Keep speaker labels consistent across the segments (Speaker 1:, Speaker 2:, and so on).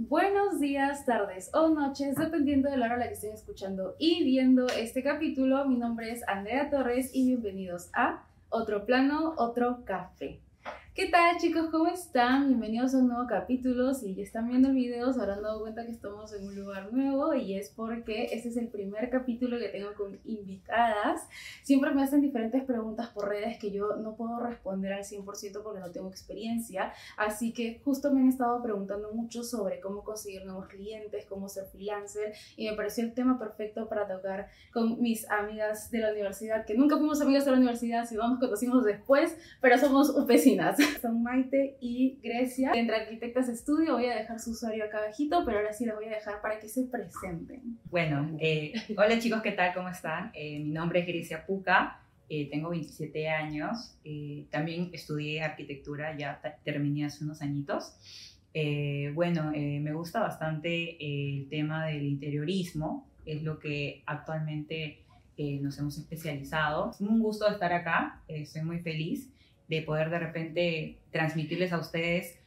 Speaker 1: Buenos días, tardes o noches, dependiendo de la hora a la que estén escuchando y viendo este capítulo. Mi nombre es Andrea Torres y bienvenidos a Otro Plano, Otro Café. ¿Qué tal chicos? ¿Cómo están? Bienvenidos a un nuevo capítulo. Si ya están viendo el video se habrán dado cuenta que estamos en un lugar nuevo y es porque este es el primer capítulo que tengo con invitadas. Siempre me hacen diferentes preguntas por redes que yo no puedo responder al 100% porque no tengo experiencia. Así que justo me han estado preguntando mucho sobre cómo conseguir nuevos clientes, cómo ser freelancer y me pareció el tema perfecto para tocar con mis amigas de la universidad, que nunca fuimos amigas de la universidad, sino nos conocimos después, pero somos vecinas. Son Maite y Grecia. Entre Arquitectas Estudio voy a dejar su usuario acá abajito, pero ahora sí las voy a dejar para que se presenten.
Speaker 2: Bueno, eh, hola chicos, ¿qué tal? ¿Cómo están? Eh, mi nombre es Grecia Puca, eh, tengo 27 años, también estudié arquitectura, ya terminé hace unos añitos. bueno, me gusta bastante el tema del interiorismo, es lo que actualmente nos hemos especializado. Es un gusto estar acá, estoy muy feliz de poder de repente transmitirles a ustedes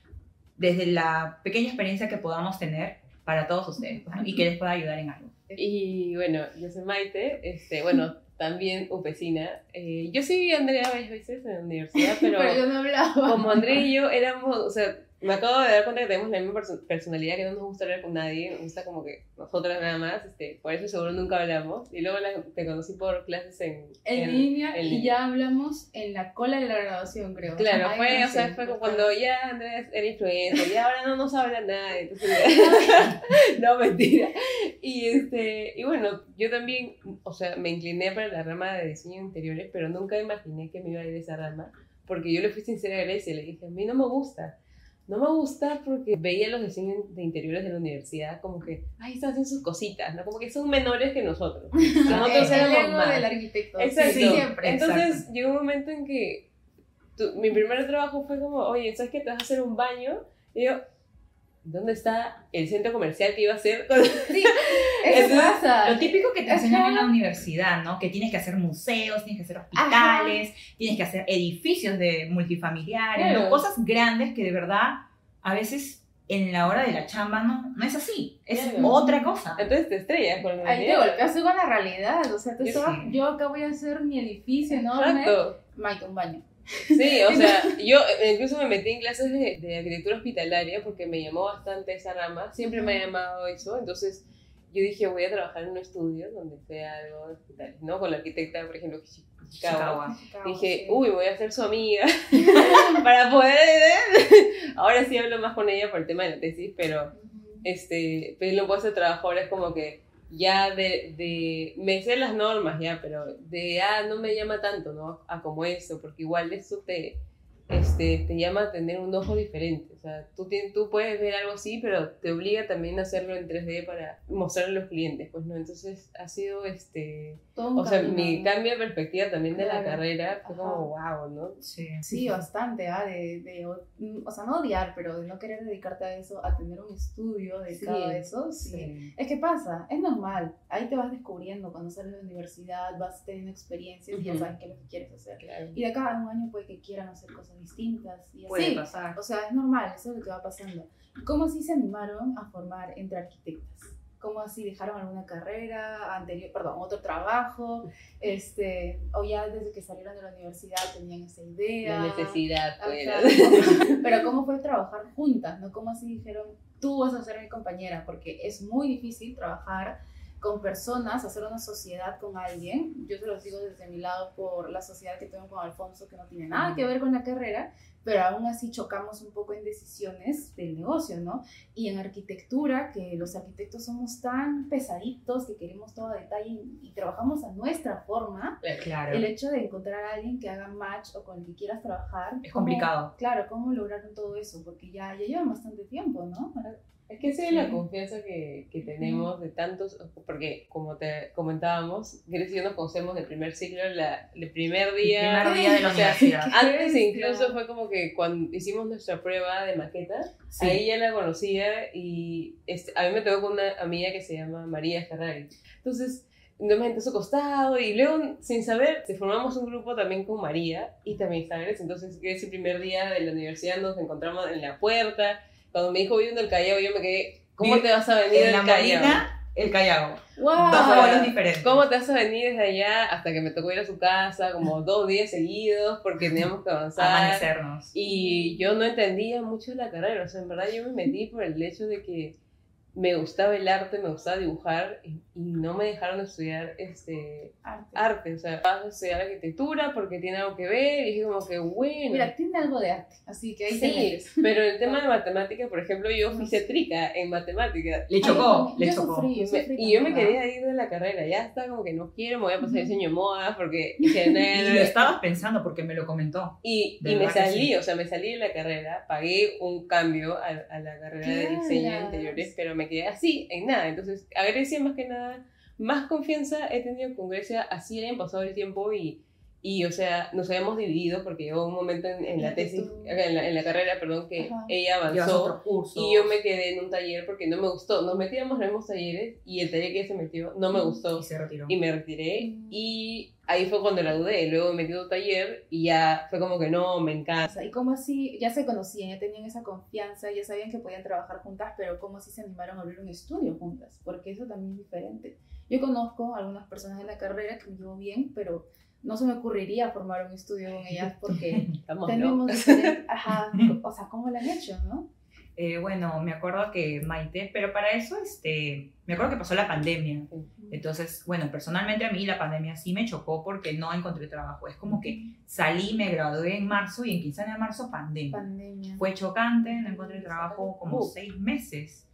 Speaker 2: desde la pequeña experiencia que podamos tener para todos ustedes pues, y que les pueda ayudar en algo.
Speaker 3: Y bueno, yo soy Maite, este, bueno, también upecina. Eh, yo sí Andrea varias veces en la universidad, pero,
Speaker 1: pero yo no hablaba.
Speaker 3: como Andrea y yo éramos, o sea, me acabo de dar cuenta que tenemos la misma personalidad, que no nos gusta hablar con nadie, nos gusta como que nosotras nada más, este, por eso seguro nunca hablamos. Y luego te conocí por clases en,
Speaker 1: en, línea y ya hablamos en la cola de la graduación, creo.
Speaker 3: Claro, fue, o sea, fue cuando ya Andrés era influencer y ahora no nos habla nadie. Entonces, no, mentira. Y, este, y bueno, yo también, o sea, me incliné para la rama de diseño de interiores, pero nunca imaginé que me iba a ir esa rama, porque yo le fui sincera a Grecia y le dije, a mí no me gusta no me gusta porque veía los diseños de interiores de la universidad como que, ay, están haciendo sus cositas, ¿no? Como que son menores que nosotros.
Speaker 1: Nosotros éramos más. del arquitecto.
Speaker 3: Exacto. siempre. Entonces llegó un momento en que mi primer trabajo fue como, oye, ¿sabes qué? Te vas a hacer un baño. Y yo, ¿dónde está el centro comercial que iba a hacer?
Speaker 1: Sí, eso pasa.
Speaker 2: Lo típico que te enseñan en la universidad, ¿no? Que tienes que hacer museos, tienes que hacer hospitales, tienes que hacer edificios de multifamiliares, cosas grandes que de verdad a veces en la hora de la chamba no, no es así, es otra cosa.
Speaker 3: Entonces te estrellas con la
Speaker 1: Ahí te golpeas con la realidad, o sea, tú yo acá voy a hacer mi edificio enorme, Mike, un baño.
Speaker 3: Sí, o sea, yo incluso me metí en clases de, de, arquitectura hospitalaria porque me llamó bastante esa rama, siempre me ha llamado eso, entonces yo dije voy a trabajar en un estudio donde sea algo de ¿no? Con la arquitecta, por ejemplo, Chicago. Dije, uy, voy a ser su amiga para poder... ahora sí hablo más con ella por el tema de la tesis, pero, este, pero no puedo hacer trabajo ahora es como que ya de, de, me sé las normas ya, pero de, ah, no me llama tanto, ¿no? A como eso, porque igual eso te, este, te llama a tener un ojo diferente. O sea, tú, tú puedes ver algo así, pero te obliga también a hacerlo en 3D para mostrarlo a los clientes, pues, ¿no? Entonces, ha sido, este... o sea, mi cambio de perspectiva también de la carrera fue como, wow, ¿no?
Speaker 1: Sí, sí bastante, ¿ah? De, de, o sea, no odiar, pero de no querer dedicarte a eso, a tener un estudio dedicado a eso, sí. Es que pasa, es normal. Ahí te vas descubriendo cuando sales de la universidad, vas teniendo experiencias y ya sabes qué es lo que quieres hacer. Y de acá a un año puede que quieran hacer cosas distintas y
Speaker 2: Puede pasar.
Speaker 1: O sea, es normal, eso es lo que va pasando. ¿Cómo así se animaron a formar entre arquitectas? ¿Cómo así dejaron alguna carrera anterior, perdón, otro trabajo? Este, o ya desde que salieron de la universidad tenían esa idea.
Speaker 3: La necesidad, pues.
Speaker 1: Pero ¿cómo fue trabajar juntas? ¿no? ¿Cómo así dijeron, tú vas a ser mi compañera? Porque es muy difícil trabajar con personas, hacer una sociedad con alguien. Yo te lo digo desde mi lado por la sociedad que tengo con Alfonso, que no tiene nada que ver con la carrera, pero aún así chocamos un poco en decisiones del negocio, ¿no? Y en arquitectura, que los arquitectos somos tan pesaditos que queremos todo a detalle y, trabajamos a nuestra forma,
Speaker 2: claro.
Speaker 1: el hecho de encontrar a alguien que haga match o con el que quieras trabajar.
Speaker 2: Es complicado.
Speaker 1: Claro, ¿cómo lograron todo eso? Porque ya, ya llevan bastante tiempo, ¿no?
Speaker 3: Es que esa es la confianza que, que tenemos de tantos, porque como te comentábamos, Grecia y yo nos conocemos del primer ciclo, la, el primer día.
Speaker 2: El primer día de la universidad.
Speaker 3: Antes incluso fue como que cuando hicimos nuestra prueba de maqueta, ahí ya la conocía y este, a mí me tocó con una amiga que se llama María Ferrari. Entonces, nos me a su costado y luego, sin saber, formamos un grupo también con María y también está Grecia. Entonces, ese primer día de la universidad nos encontramos en la puerta cuando me dijo viviendo el Callao, yo me quedé ¿Cómo te vas a venir
Speaker 2: En
Speaker 3: del
Speaker 2: la
Speaker 3: Callao?
Speaker 2: Molina, el Callao.
Speaker 1: ¡Wow!
Speaker 2: Dos pueblos diferentes.
Speaker 3: ¿Cómo te vas a venir desde allá hasta que me tocó ir a su casa como dos días seguidos porque teníamos que avanzar?
Speaker 2: Amanecernos.
Speaker 3: Y yo no entendía mucho la carrera, o sea, en verdad yo me metí por el hecho de que me gustaba el arte, me gustaba dibujar y, y no me dejaron estudiar este
Speaker 1: Arte.
Speaker 3: arte, o sea, vas a estudiar arquitectura porque tiene algo que ver y dije como que bueno.
Speaker 1: Mira, tiene algo de arte, así que ahí te
Speaker 3: Sí,
Speaker 1: metes.
Speaker 3: pero el tema de matemáticas, por ejemplo, yo fui cetrica en matemáticas.
Speaker 2: Le
Speaker 1: Ay,
Speaker 2: chocó,
Speaker 1: yo
Speaker 2: le
Speaker 1: yo
Speaker 2: chocó.
Speaker 1: sufrí, yo sufrí
Speaker 3: y yo me quería ir de la carrera, ya está como que no quiero, me voy a pasar diseño de moda porque "Nah,
Speaker 2: Y lo estabas pensando porque me lo comentó.
Speaker 3: Y, y me salí,
Speaker 2: sí.
Speaker 3: o sea, me salí de la carrera, pagué un cambio a, a la carrera de
Speaker 1: ¿Qué
Speaker 3: diseño de interiores, pero me quedé así, en nada. Entonces, a Grecia más que nada, más confianza he tenido con Grecia, así hayan pasado el tiempo y, y o sea, nos habíamos dividido porque llegó un momento en, en la tesis, en la, en la carrera, perdón, que
Speaker 1: Ajá.
Speaker 3: ella avanzó. Y yo me quedé en un taller porque no me gustó. Nos metíamos en los mismos talleres y el taller que ella se metió no me
Speaker 1: Mm.
Speaker 3: gustó
Speaker 2: Y se retiró.
Speaker 3: y me retiré
Speaker 1: Mm.
Speaker 3: y ahí fue cuando la dudé. Luego me metí a un taller y ya fue como que no, me encanta.
Speaker 1: y como así, ya se conocían, ya tenían esa confianza, ya sabían que podían trabajar juntas, pero como así se animaron a abrir un estudio juntas, porque eso también es diferente. Yo conozco a algunas personas de la carrera que me llevo bien, pero no se me ocurriría formar un estudio con ellas porque
Speaker 3: Estamos
Speaker 1: tenemos
Speaker 3: locos.
Speaker 1: diferentes, ajá, o sea, ¿cómo lo han hecho, no?
Speaker 2: Eh, bueno, me acuerdo que Maite, pero para eso, este, me acuerdo que pasó la pandemia. Entonces, bueno, personalmente a mí la pandemia sí me chocó porque no encontré trabajo. Es como que salí, me gradué en marzo y en quincena de marzo pandemia.
Speaker 1: Pandemia.
Speaker 2: Fue chocante, no encontré trabajo como
Speaker 3: Uh.
Speaker 2: seis meses.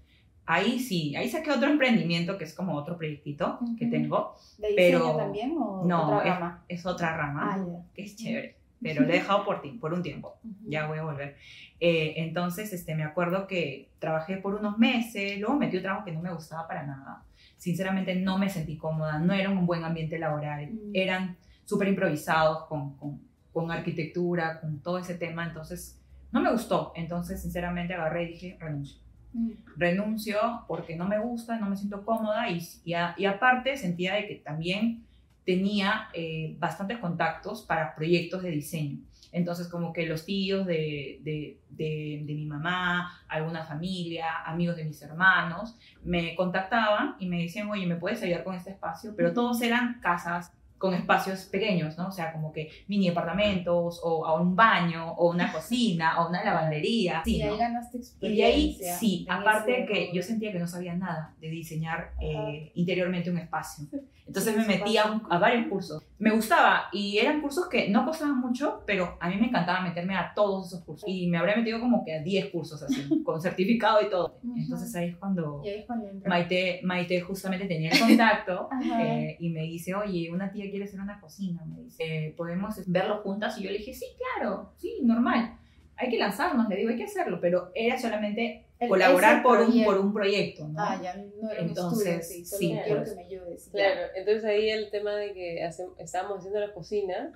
Speaker 2: Ahí sí, ahí saqué otro emprendimiento que es como otro proyectito que
Speaker 1: Ujú.
Speaker 2: tengo.
Speaker 1: ¿De diseño
Speaker 2: pero-
Speaker 1: también o
Speaker 2: No,
Speaker 1: otra
Speaker 2: es,
Speaker 1: rama?
Speaker 2: es otra rama
Speaker 1: Ah, ya.
Speaker 2: que es chévere, pero lo he dejado por ti, por un tiempo.
Speaker 1: Ujú.
Speaker 2: Ya voy a volver. Eh, entonces, este, me acuerdo que trabajé por unos meses, luego metí un trabajo que no me gustaba para nada. Sinceramente no me sentí cómoda, no era un buen ambiente laboral,
Speaker 1: Mm.
Speaker 2: eran súper improvisados con, con, con arquitectura, con todo ese tema, entonces no me gustó. Entonces, sinceramente agarré y dije, renuncio.
Speaker 1: Mm.
Speaker 2: Renuncio porque no me gusta, no me siento cómoda y, y, a- y aparte sentía de que también tenía eh, bastantes contactos para proyectos de diseño. Entonces, como que los tíos de, de, de, de mi mamá, alguna familia, amigos de mis hermanos, me contactaban y me decían, oye, ¿me puedes ayudar con este espacio? Pero todos eran casas con espacios pequeños, ¿no? O sea, como que mini apartamentos, o a un baño, o una cocina, o una lavandería.
Speaker 1: y
Speaker 2: Sí,
Speaker 1: ahí
Speaker 2: ¿no?
Speaker 1: ganaste
Speaker 2: Y
Speaker 1: experiencia.
Speaker 2: de ahí, sí, aparte
Speaker 1: ese
Speaker 2: que yo sentía que no sabía nada de diseñar eh, interiormente un espacio. Entonces
Speaker 1: Sí,
Speaker 2: me metí a, un- a varios cursos. Me gustaba y eran cursos que no costaban mucho, pero a mí me encantaba meterme a todos esos cursos. Y me habría metido como que a 10 cursos así, con certificado y todo. Entonces ahí es cuando
Speaker 1: ahí es cuando.
Speaker 2: Maite, Maite justamente tenía el contacto eh, y me dice, oye, una tía quiere hacer una cocina, me dice, "Eh, ¿podemos verlo juntas? Y yo le dije, sí, claro, sí, normal. Hay que lanzarnos, le digo, hay que hacerlo, pero era solamente
Speaker 1: El-
Speaker 2: colaborar por un,
Speaker 1: proyecto.
Speaker 2: por un proyecto, ¿no?
Speaker 1: Ah, ya no era un
Speaker 2: Entonces,
Speaker 1: estudio, sí, solo
Speaker 2: sí,
Speaker 1: quiero
Speaker 2: pues.
Speaker 1: que me ayudes.
Speaker 3: Claro, entonces ahí el tema de que hace- estábamos haciendo la cocina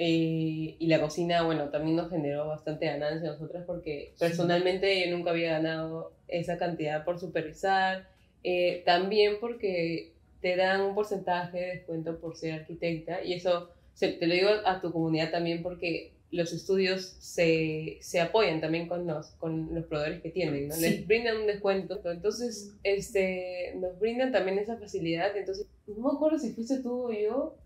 Speaker 3: eh, y la cocina, bueno, también nos generó bastante ganancia a nosotras porque personalmente yo nunca había ganado esa cantidad por supervisar, eh, también porque te dan un porcentaje de descuento por ser arquitecta y eso se- te lo digo a tu comunidad también porque los estudios se, se apoyan también con los, con los proveedores que tienen, ¿no?
Speaker 2: Sí.
Speaker 3: Les brindan un descuento. Entonces, este, nos brindan también esa facilidad. Entonces, no me acuerdo si fuiste tú o yo,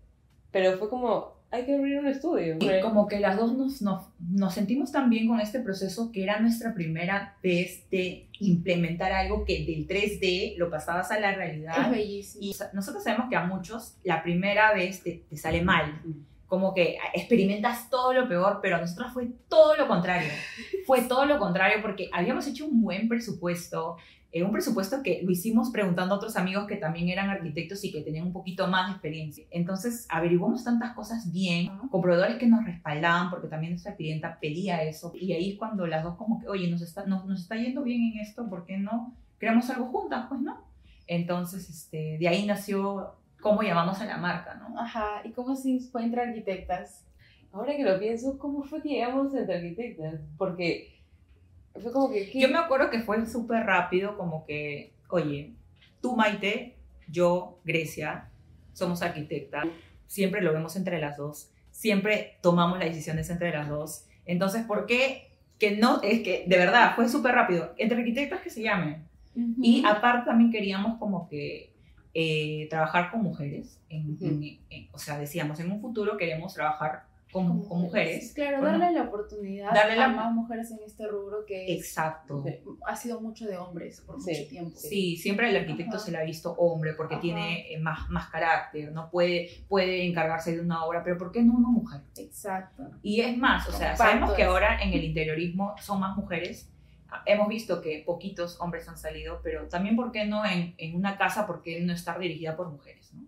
Speaker 3: pero fue como, hay que abrir un estudio.
Speaker 2: Y como que las dos nos, nos, nos sentimos tan bien con este proceso que era nuestra primera vez de implementar algo que del 3D lo pasabas a la
Speaker 1: Es
Speaker 2: realidad.
Speaker 1: bellísimo.
Speaker 2: Y nosotros sabemos que a muchos la primera vez te, te sale mal. Como que experimentas todo lo peor, pero a nosotros fue todo lo contrario. Fue todo lo contrario porque habíamos hecho un buen presupuesto, eh, un presupuesto que lo hicimos preguntando a otros amigos que también eran arquitectos y que tenían un poquito más de experiencia. Entonces averiguamos tantas cosas bien, con proveedores que nos respaldaban porque también nuestra clienta pedía eso. Y ahí es cuando las dos como que, oye, nos está, nos, nos está yendo bien en esto, ¿por qué no creamos algo juntas? Pues no. Entonces, este, de ahí nació cómo llamamos a la marca, ¿no?
Speaker 1: Ajá, ¿y cómo se fue entre arquitectas?
Speaker 3: Ahora que lo pienso, ¿cómo fue que llegamos entre arquitectas? Porque fue como que... ¿qué?
Speaker 2: Yo me acuerdo que fue súper rápido, como que, oye, tú Maite, yo Grecia, somos arquitecta, siempre lo vemos entre las dos, siempre tomamos las decisiones entre las dos. Entonces, ¿por qué? Que no, es que de verdad fue súper rápido. Entre arquitectas que se llamen. Y aparte también queríamos como que eh, trabajar con mujeres. En,
Speaker 3: Ujú.
Speaker 2: en- en- o sea, decíamos, en un futuro queremos trabajar con, con mujeres.
Speaker 1: Claro,
Speaker 2: Bueno,
Speaker 1: darle la oportunidad
Speaker 2: darle la-
Speaker 1: a más mujeres en este rubro que es-
Speaker 2: Exacto.
Speaker 1: Ha sido mucho de hombres por
Speaker 3: Sí,
Speaker 1: mucho tiempo.
Speaker 2: Sí, siempre el arquitecto
Speaker 1: Ajá.
Speaker 2: se le ha visto hombre porque
Speaker 1: Ajá.
Speaker 2: tiene eh, más, más carácter, no puede, puede encargarse de una obra, pero ¿por qué no una mujer?
Speaker 1: Exacto.
Speaker 2: Y es más, o sea,
Speaker 1: Comparto
Speaker 2: sabemos que
Speaker 1: eso.
Speaker 2: ahora en el interiorismo son más mujeres. Hemos visto que poquitos hombres han salido, pero también, ¿por qué no en, en una casa? ¿Por qué no estar dirigida por mujeres? ¿no?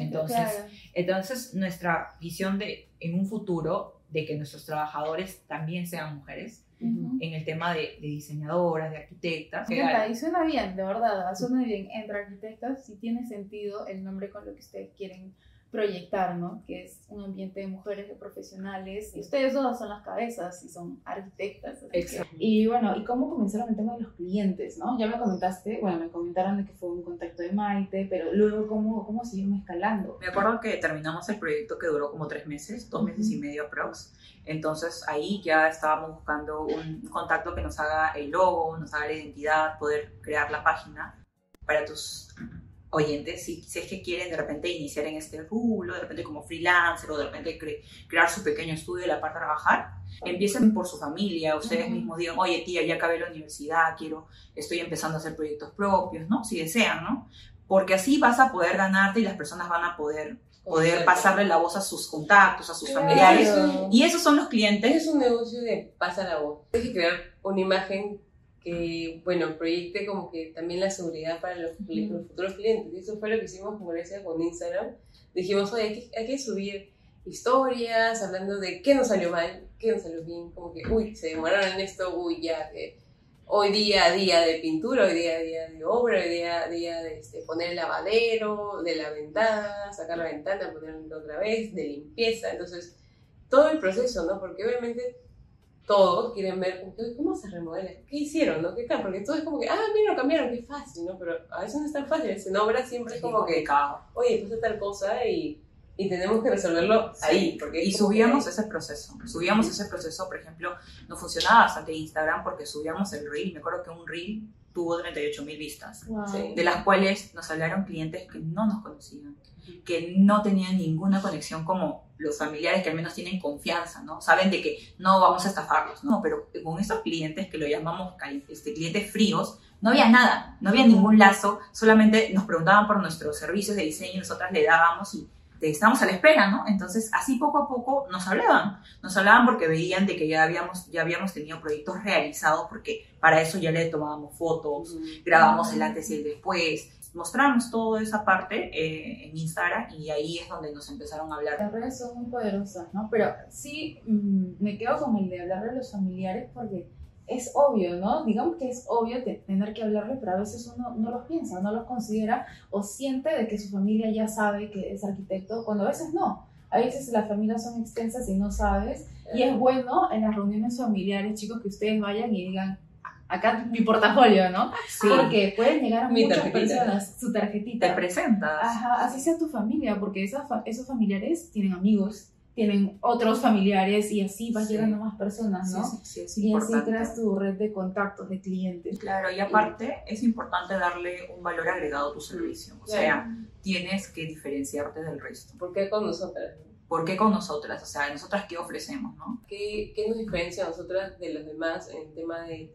Speaker 2: Entonces,
Speaker 1: claro.
Speaker 2: Entonces, nuestra visión de en un futuro de que nuestros trabajadores también sean mujeres,
Speaker 1: Ujú.
Speaker 2: en el tema de, de diseñadoras, de arquitectas.
Speaker 1: Encanta, y suena bien, de verdad, suena bien. Entre arquitectas sí tiene sentido el nombre con lo que ustedes quieren proyectar, ¿no? Que es un ambiente de mujeres, de profesionales, y ustedes dos son las cabezas y son arquitectas.
Speaker 2: Exacto.
Speaker 1: Y bueno, ¿y cómo comenzaron el tema de los clientes, no? Ya me comentaste, bueno, me comentaron de que fue un contacto de Maite, pero luego, ¿cómo, cómo siguieron escalando?
Speaker 2: Me acuerdo que terminamos el proyecto que duró como tres meses, dos meses y medio aprox. Entonces ahí ya estábamos buscando un contacto que nos haga el logo, nos haga la identidad, poder crear la página para tus oyentes, si, si es que quieren de repente iniciar en este rubro, de repente como freelancer o de repente cre- crear su pequeño estudio y la parte trabajar, empiecen por su familia, ustedes
Speaker 1: Ujú.
Speaker 2: mismos digan, oye tía, ya acabé la universidad, quiero, estoy empezando a hacer proyectos propios, ¿no? Si desean, ¿no? Porque así vas a poder ganarte y las personas van a poder, poder pasarle la voz a sus contactos, a sus
Speaker 3: Claro.
Speaker 2: familiares. Y esos son los clientes.
Speaker 3: Es un negocio de pasa la voz. Tienes que crear una imagen que, bueno, proyecte como que también la seguridad para los, los futuros clientes. Y eso fue lo que hicimos con Grecia con Instagram. Dijimos, oye, hay que, hay que subir historias hablando de qué nos salió mal, qué nos salió bien, como que, uy, se demoraron en esto, uy, ya, que hoy día a día de pintura, hoy día a día de obra, hoy día a día de este, poner el lavadero, de la ventana, sacar la ventana, ponerla otra vez, de limpieza. Entonces, todo el proceso, ¿no? Porque obviamente todos quieren ver cómo se remodela, qué hicieron, ¿no? ¿Qué tal? Porque todo es como que, ah, mira, lo cambiaron, qué fácil, ¿no? Pero a veces no es tan fácil, en obra siempre es como que, oye, pasa tal cosa y, y tenemos que resolverlo ahí. Porque
Speaker 2: Y subíamos
Speaker 3: que-
Speaker 2: ese proceso. Subíamos ese proceso, por ejemplo, nos funcionaba bastante Instagram porque subíamos el reel. Me acuerdo que un reel tuvo 38 mil vistas,
Speaker 1: Wow.
Speaker 3: Sí.
Speaker 2: de las cuales nos hablaron clientes que no nos conocían, que no tenían ninguna conexión como los familiares que al menos tienen confianza, ¿no? Saben de que no vamos a estafarlos, ¿no? Pero con estos clientes que lo llamamos este, clientes fríos, no había nada, no había ningún lazo, solamente nos preguntaban por nuestros servicios de diseño y nosotras le dábamos y estábamos a la espera, ¿no? Entonces, así poco a poco nos hablaban, nos hablaban porque veían de que ya habíamos, ya habíamos tenido proyectos realizados, porque para eso ya le tomábamos fotos,
Speaker 3: Ujú.
Speaker 2: grabamos el antes y el después, mostramos toda esa parte eh, en Instagram y ahí es donde nos empezaron a hablar.
Speaker 1: Las redes son muy poderosas, ¿no? Pero sí mm, me quedo con el de hablarle a los familiares porque es obvio, ¿no? Digamos que es obvio te- tener que hablarle, pero a veces uno no los piensa, no los considera o siente de que su familia ya sabe que es arquitecto, cuando a veces no. A veces las familias son extensas y no sabes. Y es bueno en las reuniones familiares, chicos, que ustedes vayan y digan, acá mi portafolio, ¿no?
Speaker 2: Sí,
Speaker 1: Porque pueden llegar a
Speaker 3: Mi
Speaker 1: muchas
Speaker 3: tarjetita.
Speaker 1: personas, su tarjetita.
Speaker 2: te presentas.
Speaker 1: Ajá, así sea tu familia, porque esas fa- esos familiares tienen amigos, tienen otros familiares y así vas
Speaker 2: Sí.
Speaker 1: llegando a más personas, ¿no?
Speaker 2: Sí, sí, sí, es
Speaker 1: y así creas tu red de contactos, de clientes.
Speaker 2: Claro, y aparte es importante darle un valor agregado a tu servicio. O sea, tienes que diferenciarte del resto.
Speaker 3: ¿Por qué con nosotras?
Speaker 2: ¿Por qué con nosotras? O sea, nosotras qué ofrecemos, ¿no?
Speaker 3: ¿Qué, qué nos diferencia a nosotras de los demás en el tema de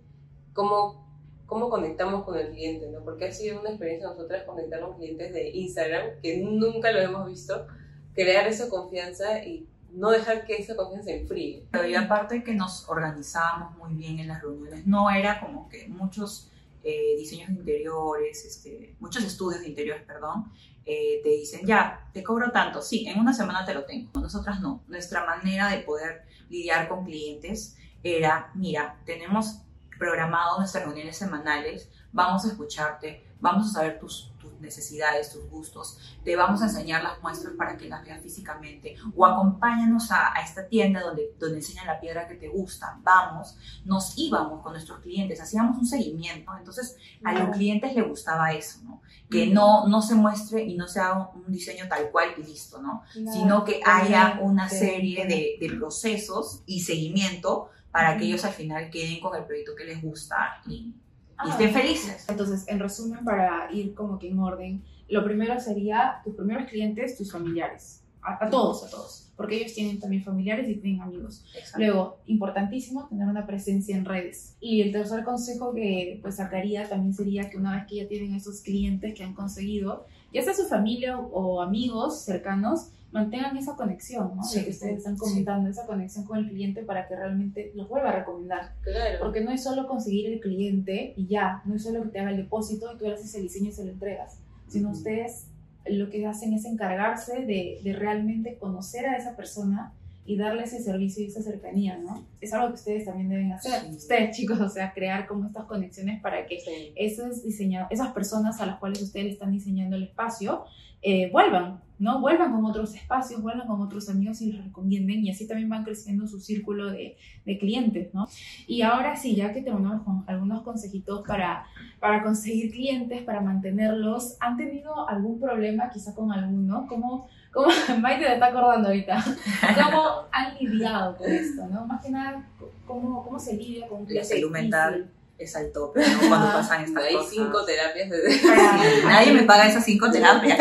Speaker 3: cómo, cómo conectamos con el cliente? ¿no? Porque ha sido una experiencia nosotras conectar con clientes de Instagram que nunca lo hemos visto, crear esa confianza y no dejar que esa confianza se enfríe.
Speaker 2: Pero y aparte que nos organizábamos muy bien en las reuniones, no era como que muchos eh, diseños de interiores, este, muchos estudios de interiores, perdón, eh, te dicen, ya, te cobro tanto, sí, en una semana te lo tengo. Nosotras no. Nuestra manera de poder lidiar con clientes era, mira, tenemos programado nuestras reuniones semanales, vamos a escucharte, vamos a saber tus, tus necesidades, tus gustos, te vamos a enseñar las muestras para que las veas físicamente o acompáñanos a, a esta tienda donde, donde enseñan la piedra que te gusta, vamos, nos íbamos con nuestros clientes, hacíamos un seguimiento, entonces a los clientes les gustaba eso, ¿no? Que no, no se muestre y no sea un, diseño tal cual y listo, ¿no? Sino que haya una serie de, de procesos y seguimiento para que ellos al final queden con el proyecto que les gusta y
Speaker 1: Ah,
Speaker 4: estén felices.
Speaker 1: Entonces, en resumen, para ir como que en orden, lo primero sería tus primeros clientes, tus familiares. A, a todos, a todos. Porque ellos tienen también familiares y tienen amigos. Luego, importantísimo, tener una presencia en redes. Y el tercer consejo que pues sacaría también sería que una vez que ya tienen esos clientes que han conseguido, ya sea su familia o amigos cercanos, mantengan esa conexión, ¿no?
Speaker 3: Sí,
Speaker 1: de que ustedes están
Speaker 3: sí.
Speaker 1: comentando, esa conexión con el cliente para que realmente los vuelva a recomendar.
Speaker 3: Claro.
Speaker 1: Porque no es solo conseguir el cliente y ya, no es solo que te haga el depósito y tú le haces el diseño y se lo entregas, sino
Speaker 3: Ujú.
Speaker 1: ustedes lo que hacen es encargarse de, de realmente conocer a esa persona y darle ese servicio y esa cercanía, ¿no? Es algo que ustedes también deben hacer.
Speaker 4: Sí.
Speaker 1: Ustedes, chicos, o sea, crear como estas conexiones para que
Speaker 3: Sí.
Speaker 1: esos diseña- esas personas a las cuales ustedes están diseñando el espacio eh, vuelvan, ¿no? Vuelvan con otros espacios, vuelvan con otros amigos y los recomienden y así también van creciendo su círculo de, de clientes, ¿no? Y ahora sí, ya que terminamos con algunos consejitos para, para conseguir clientes, para mantenerlos, ¿han tenido algún problema quizá con alguno? ¿Cómo, cómo Maite te está acordando ahorita? ¿Cómo han lidiado con esto, no? Más que nada, ¿cómo, cómo se lidia con un
Speaker 4: La
Speaker 1: cliente
Speaker 4: salud mental es al tope, ¿no? Cuando
Speaker 1: Ah,
Speaker 4: pasan estas
Speaker 3: Hay
Speaker 4: cosas.
Speaker 3: cinco terapias de...
Speaker 4: Nadie me paga esas cinco terapias.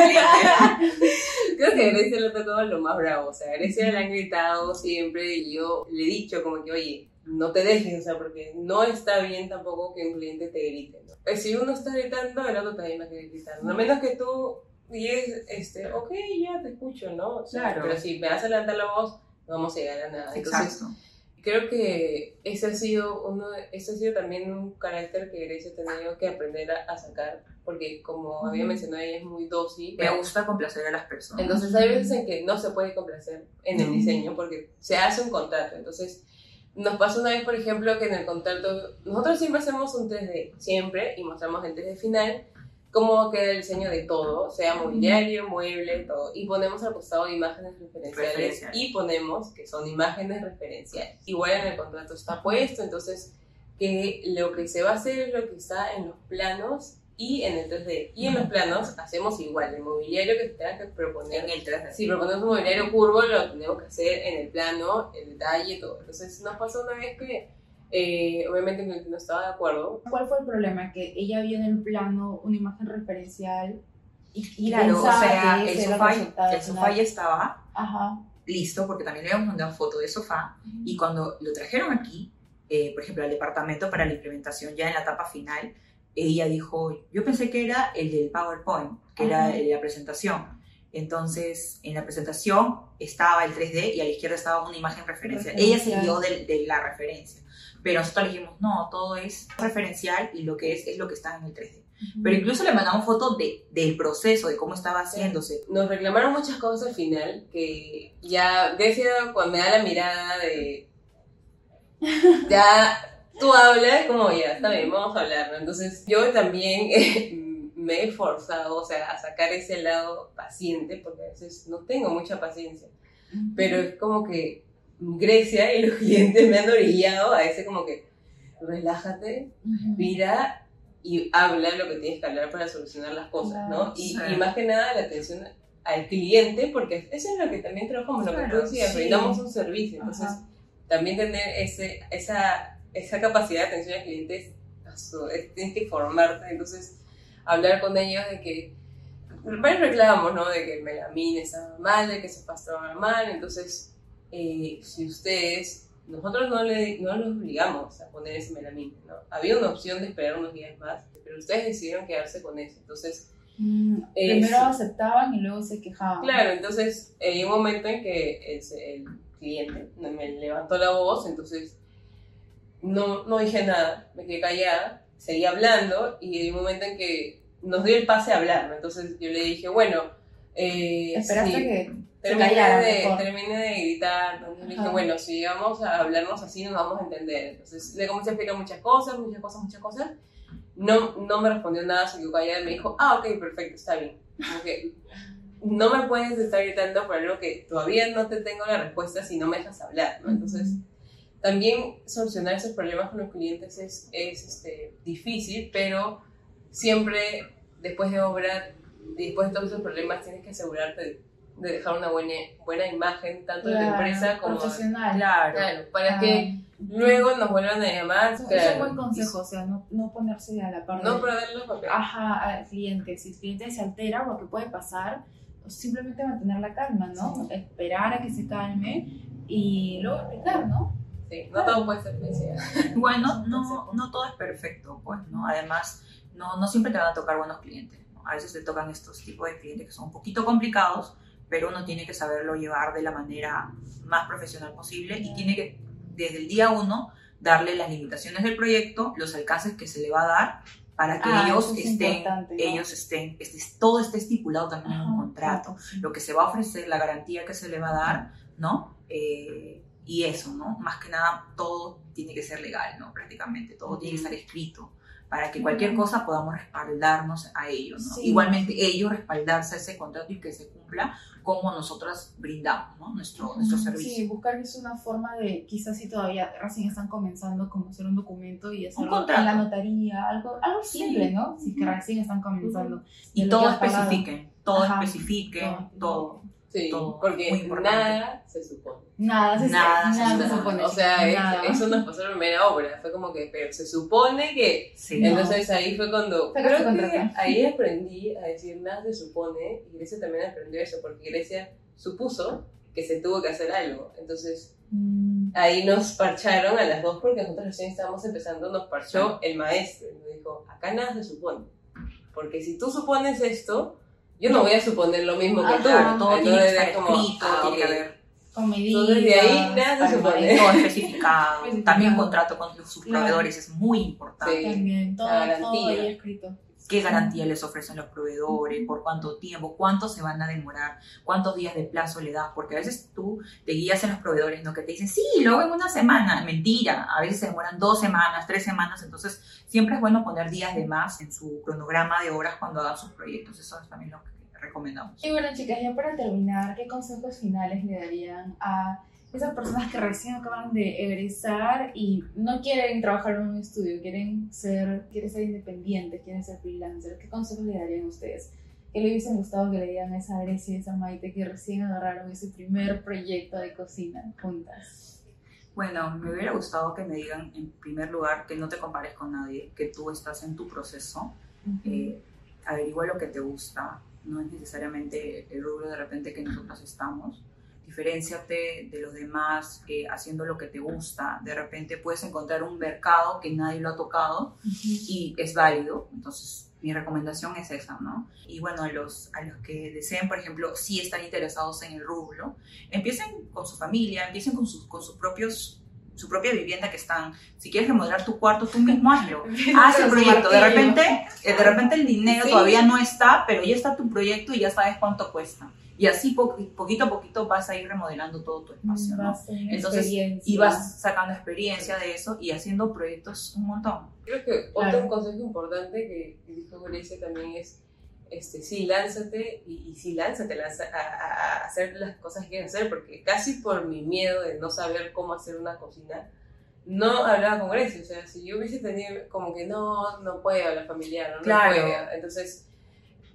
Speaker 3: Creo que a Grecia le ha tocado lo más bravo, o sea, a Grecia le han gritado siempre y yo le he dicho como que, oye, no te dejes, o sea, porque no está bien tampoco que un cliente te grite, ¿no? Pues si uno está gritando, el otro también va a querer gritar, a menos que tú digas, este, ok, ya te escucho, ¿no? O sea,
Speaker 4: Claro.
Speaker 3: Pero si me a levantar la voz, no vamos a llegar a nada. Entonces,
Speaker 4: Exacto.
Speaker 3: creo que ese ha sido uno ese ha sido también un carácter que Grecia ha tenido que aprender a, a sacar porque como había mencionado ella es muy dócil
Speaker 4: Me gusta complacer a las personas.
Speaker 3: entonces hay veces en que no se puede complacer en el diseño porque se hace un contrato entonces nos pasó una vez por ejemplo que en el contrato nosotros siempre hacemos un 3D siempre y mostramos el 3D final cómo queda el diseño de todo, sea mobiliario, mueble, todo. Y ponemos al costado imágenes referenciales, y ponemos que son imágenes referenciales. Igual en el contrato está puesto, entonces que lo que se va a hacer es lo que está en los planos y en el 3D. Y en los planos hacemos igual, el mobiliario que se tenga que proponer.
Speaker 4: En el 3D.
Speaker 3: Si proponemos un mobiliario curvo, lo tenemos que hacer en el plano, el detalle, todo. Entonces nos pasó una vez que eh, obviamente cliente no estaba de acuerdo,
Speaker 1: ¿Cuál fue el problema? Que ella vio en el plano una imagen referencial y, y
Speaker 4: Claro, o
Speaker 1: pensaba
Speaker 4: sea,
Speaker 1: que
Speaker 4: el
Speaker 1: era
Speaker 4: sofá, el sofá
Speaker 1: final.
Speaker 4: ya estaba
Speaker 1: Ajá.
Speaker 4: listo porque también le habíamos mandado foto de sofá y cuando lo trajeron aquí, eh, por ejemplo, al departamento para la implementación ya en la etapa final, ella dijo, yo pensé que era el del PowerPoint, que era
Speaker 1: Ajá.
Speaker 4: el de la presentación. Entonces, en la presentación estaba el 3D y a la izquierda estaba una imagen referencial. Ella
Speaker 1: Referencial.
Speaker 4: siguió de, de la referencia. Pero nosotros le dijimos, no, todo es referencial y lo que es es lo que está en el 3D. Pero incluso le mandamos fotos de, del proceso, de cómo estaba haciéndose.
Speaker 3: nos reclamaron muchas cosas al final que ya Grecia cuando me da la mirada de ya tú hablas como ya está bien vamos a hablar ¿no? entonces yo también eh, me he forzado o sea a sacar ese lado paciente porque a veces no tengo mucha paciencia pero es como que Grecia y los clientes me han orillado a ese como que relájate mira y habla lo que tienes que hablar para solucionar las cosas, ¿no? Y, más que nada la atención al cliente, porque eso es lo que también trabajamos, lo que tú decías,
Speaker 4: sí.
Speaker 3: brindamos un servicio, entonces
Speaker 1: Ajá.
Speaker 3: también tener ese, esa, esa capacidad de atención al cliente es, tienes que formarte, entonces hablar con ellos de que varios reclamos, ¿no? De que el melamine estaba mal, de que se estaba mal, entonces eh, si ustedes, nosotros no, le, no los obligamos a poner ese melamine, ¿no? Había una opción de esperar unos días más, pero ustedes decidieron quedarse con eso, entonces
Speaker 1: Mm,
Speaker 3: Eh,
Speaker 1: Primero
Speaker 3: sí.
Speaker 1: aceptaban y luego se quejaban.
Speaker 3: Claro, entonces eh, hay un momento en que el, el cliente me levantó la voz, entonces no, no dije nada, me quedé callada, seguí hablando y hay un momento en que nos dio el pase a hablar, ¿no? entonces yo le dije, bueno, eh,
Speaker 1: Esperaste
Speaker 3: sí,
Speaker 1: que callara
Speaker 3: de,
Speaker 1: mejor.
Speaker 3: terminé de gritar, entonces dije, bueno, si vamos a hablarnos así nos vamos a entender, entonces le comencé a explicar muchas cosas, muchas cosas, muchas cosas, no, no me respondió nada, se quedó callada y me dijo, ah, ok, perfecto, está bien. Como que no me puedes estar gritando por algo que todavía no te tengo la respuesta si no me dejas hablar, ¿no? Entonces, también solucionar esos problemas con los clientes es, es este, difícil, pero siempre después de obra, y después de todos esos problemas, tienes que asegurarte de, de dejar una buena, buena imagen, tanto de la
Speaker 1: Claro,
Speaker 3: empresa como...
Speaker 1: profesional.
Speaker 4: Claro.
Speaker 3: Claro, para
Speaker 1: Ah,
Speaker 3: que Luego nos vuelven a llamar.
Speaker 1: Es un
Speaker 3: claro,
Speaker 1: buen consejo, o sea, no, no ponerse a la par
Speaker 3: No
Speaker 1: de-
Speaker 3: perder los papeles.
Speaker 1: ajá, al cliente. Si el cliente se altera, lo que puede pasar, simplemente mantener la calma, ¿no? Esperar a que se calme y luego explicar, ¿no?
Speaker 3: Sí, no todo puede ser felicidad.
Speaker 2: Bueno, no, no todo es perfecto, pues, ¿no? Además, no, no siempre te van a tocar buenos clientes, ¿no? A veces te tocan estos tipos de clientes que son un poquito complicados, pero uno tiene que saberlo llevar de la manera más profesional posible y tiene que, desde el día uno, darle las limitaciones del proyecto, los alcances que se le va a dar para que
Speaker 1: Ah,
Speaker 2: ellos
Speaker 1: es
Speaker 2: estén,
Speaker 1: ¿no?
Speaker 2: ellos estén, esté- todo esté estipulado también en un contrato
Speaker 1: sí.
Speaker 2: lo que se va a ofrecer, la garantía que se le va a dar, ¿no? Eh, y eso, ¿no? Más que nada, todo tiene que ser legal, ¿no? Prácticamente, todo tiene que estar escrito para que cualquier cosa podamos respaldarnos a ello, ¿no?
Speaker 1: Sí.
Speaker 2: Igualmente ellos respaldarse a ese contrato y que se cumpla como nosotras brindamos, ¿no? Nuestro, nuestro servicio.
Speaker 1: Sí, buscarles una forma de, quizás si todavía recién están comenzando, como hacer un documento y hacerlo
Speaker 2: contrato.
Speaker 1: en la notaría, algo, algo
Speaker 2: Sí.
Speaker 1: simple, ¿no? Si es que recién están comenzando.
Speaker 2: Y todo especifiquen, todo
Speaker 1: Ajá.
Speaker 2: especifiquen,
Speaker 1: No,
Speaker 2: todo.
Speaker 3: Sí,
Speaker 2: Todo,
Speaker 3: porque nada se supone.
Speaker 1: Nada, se,
Speaker 2: Nada se
Speaker 1: nada se
Speaker 2: supone.
Speaker 1: supone.
Speaker 3: O sea, es-
Speaker 1: nada.
Speaker 3: eso nos pasó en la primera obra. Fue como que, pero se supone que.
Speaker 2: Sí.
Speaker 1: No.
Speaker 3: Entonces ahí fue cuando. Creo que ahí aprendí a decir nada se supone. Y Grecia también aprendió eso, porque Grecia supuso que se tuvo que hacer algo. Entonces
Speaker 1: Mm,
Speaker 3: ahí nos parcharon a las dos porque nosotros recién estábamos empezando, nos parchó el maestro y nos dijo, acá nada se supone. Porque si tú supones esto, yo no voy a suponer lo mismo que
Speaker 1: Ajá,
Speaker 3: tú.
Speaker 2: Todo tiene que
Speaker 3: Entonces,
Speaker 2: estar
Speaker 3: como,
Speaker 2: escrito,
Speaker 3: ah,
Speaker 2: tiene que
Speaker 3: ok.
Speaker 2: haber
Speaker 1: con medidas.
Speaker 3: Entonces, de ahí nada se supone.
Speaker 1: palmarés,
Speaker 2: todo especificado. También contrato con sus
Speaker 1: Claro.
Speaker 2: proveedores es muy importante.
Speaker 3: Sí.
Speaker 1: También, todo, todo ahí escrito.
Speaker 2: ¿Qué garantía les ofrecen los proveedores? ¿Por cuánto tiempo? ¿Cuánto se van a demorar? ¿Cuántos días de plazo le das? Porque a veces tú te guías en los proveedores, ¿no? Que te dicen, sí, luego en una semana. Mentira. A veces se demoran dos semanas, tres semanas. Entonces, siempre es bueno poner días de más en su cronograma de horas cuando hagan sus proyectos. Eso es también lo que recomendamos.
Speaker 1: Y bueno, chicas, ya para terminar, ¿qué consejos finales le darían a esas personas que recién acaban de egresar y no quieren trabajar en un estudio, quieren ser, quieren ser independientes, quieren ser freelancers? ¿Qué consejos le darían a ustedes? ¿Qué le hubiesen gustado que le dieran a esa Grecia y a esa Maite que recién agarraron ese primer proyecto de cocina juntas?
Speaker 2: Bueno, me hubiera gustado que me digan en primer lugar que no te compares con nadie, que tú estás en tu proceso, eh, averigua lo que te gusta, no es necesariamente el rubro de repente que nosotros estamos. Diferenciate de los demás eh, haciendo lo que te gusta. De repente puedes encontrar un mercado que nadie lo ha tocado y es válido. Entonces, mi recomendación es esa, ¿no? Y bueno, a los, a los que deseen, por ejemplo, si están interesados en el rubro, empiecen con su familia, empiecen con sus, con sus propios su propia vivienda que están, si quieres remodelar tu cuarto, tú mismo hazlo. Haz el proyecto. De repente, de repente el dinero
Speaker 1: Sí.
Speaker 2: todavía no está, pero ya está tu proyecto y ya sabes cuánto cuesta. Y así po- poquito a poquito vas a ir remodelando todo tu espacio, ¿no? Entonces,
Speaker 1: experiencia.
Speaker 2: Y vas sacando experiencia de eso y haciendo proyectos un montón.
Speaker 3: Creo que
Speaker 1: Claro.
Speaker 3: otro consejo importante que, que dijo Grecia también es, este, sí, lánzate y, y sí, lánzate lanza- a- a hacer las cosas que quieres hacer, porque casi por mi miedo de no saber cómo hacer una cocina, no hablaba con Grecia. O sea, si yo hubiese tenido como que no, no puedo, la familiar, no,
Speaker 2: Claro.
Speaker 3: no puedo. Entonces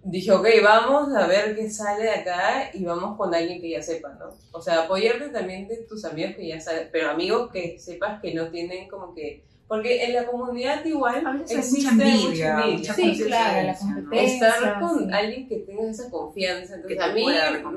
Speaker 3: dije, ok, vamos a ver qué sale de acá y vamos con alguien que ya sepa, ¿no? O sea, apoyarte también de tus amigos que ya saben, pero amigos que sepas que no tienen como que... Porque en la comunidad igual
Speaker 2: A
Speaker 3: existe
Speaker 2: mucha envidia, mucha
Speaker 1: Sí, claro, la
Speaker 2: competencia,
Speaker 3: estar con
Speaker 1: sí.
Speaker 3: alguien que tenga esa confianza. Entonces, a mí,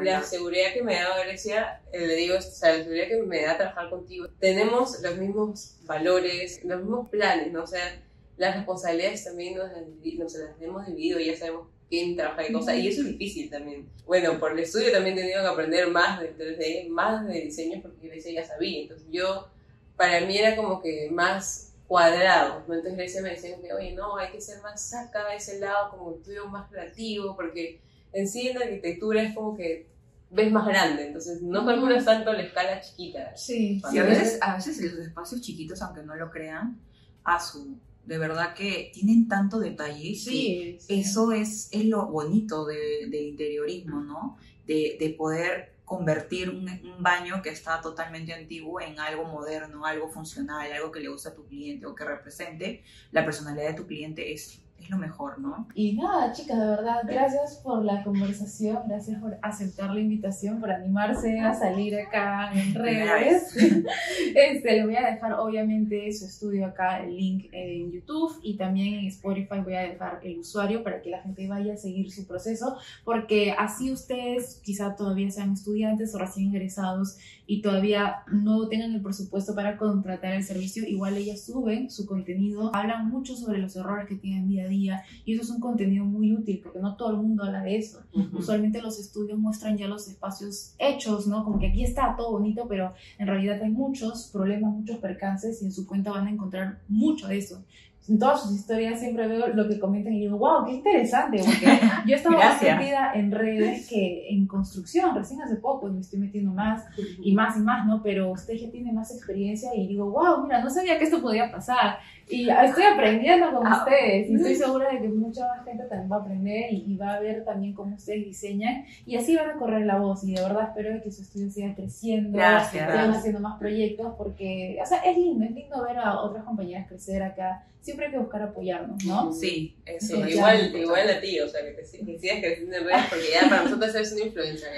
Speaker 3: la seguridad que me da Grecia, eh, le digo, o sea, la seguridad que me da trabajar contigo, tenemos los mismos valores, los mismos planes, ¿no? O sea, las responsabilidades también nos nos las hemos dividido, ya sabemos quién trabaja de cosas, y eso es difícil también. Bueno, por el estudio también he tenido que aprender más de 3D, más de diseño, porque Grecia ya sabía. Entonces, yo, para mí era como que más cuadrado. ¿no? Entonces Grecia me decía que, oye, no, hay que ser más saca ese lado, como el tuyo más creativo, porque en sí en la arquitectura es como que ves más grande, entonces no calculas tanto la escala chiquita.
Speaker 1: Sí,
Speaker 2: Y a veces, a veces los espacios chiquitos, aunque no lo crean, a su, de verdad que tienen tanto detalle. que
Speaker 1: sí. sí.
Speaker 2: Eso es, es lo bonito de- del interiorismo, ¿no? De, de poder convertir un, un baño que está totalmente antiguo en algo moderno, algo funcional, algo que le gusta a tu cliente o que represente la personalidad de tu cliente es
Speaker 4: es lo mejor, ¿no?
Speaker 1: Y nada, chicas, de verdad, gracias por la conversación, gracias por aceptar la invitación, por animarse a salir acá en redes. Este, le voy a dejar obviamente su estudio acá, el link en YouTube y también en Spotify voy a dejar el usuario para que la gente vaya a seguir su proceso, porque así ustedes quizá todavía sean estudiantes o recién ingresados y todavía no tengan el presupuesto para contratar el servicio, igual ellas suben su contenido, hablan mucho sobre los errores que tienen día a día y eso es un contenido muy útil porque no todo el mundo habla de eso. Usualmente los estudios muestran ya los espacios hechos, ¿no? Como que aquí está todo bonito, pero en realidad hay muchos problemas, muchos percances y en su cuenta van a encontrar mucho de eso en todas sus historias siempre veo lo que comentan y digo, wow, qué interesante, porque yo estaba más metida en redes que en construcción, recién hace poco me estoy metiendo más y más y más, ¿no? Pero usted ya tiene más experiencia y digo, wow, mira, no sabía que esto podía pasar. Y estoy aprendiendo con ah. ustedes y estoy segura de que mucha más gente también va a aprender y, va a ver también cómo ustedes diseñan y así van a correr la voz y de verdad espero que su estudio siga creciendo, sigan haciendo más proyectos porque, o sea, es lindo, es lindo ver a otras compañeras crecer acá. Siempre hay que buscar apoyarnos, ¿no?
Speaker 4: Sí,
Speaker 3: eso. igual, igual a ti, o sea, que, te, que sigas creciendo en redes porque ya para nosotros eres una influencia.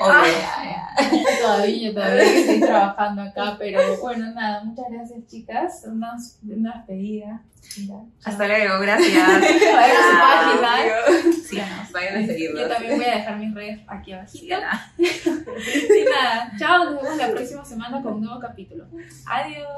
Speaker 1: todavía, todavía estoy trabajando acá, pero bueno, nada, muchas gracias chicas, una, una despedida.
Speaker 4: Hasta luego, gracias.
Speaker 1: Vayan a su página.
Speaker 3: Sí, vayan a seguirnos.
Speaker 1: Yo también voy a dejar mis redes aquí abajo. Sí, nada. Chao, nos vemos la próxima semana con un nuevo capítulo. Adiós.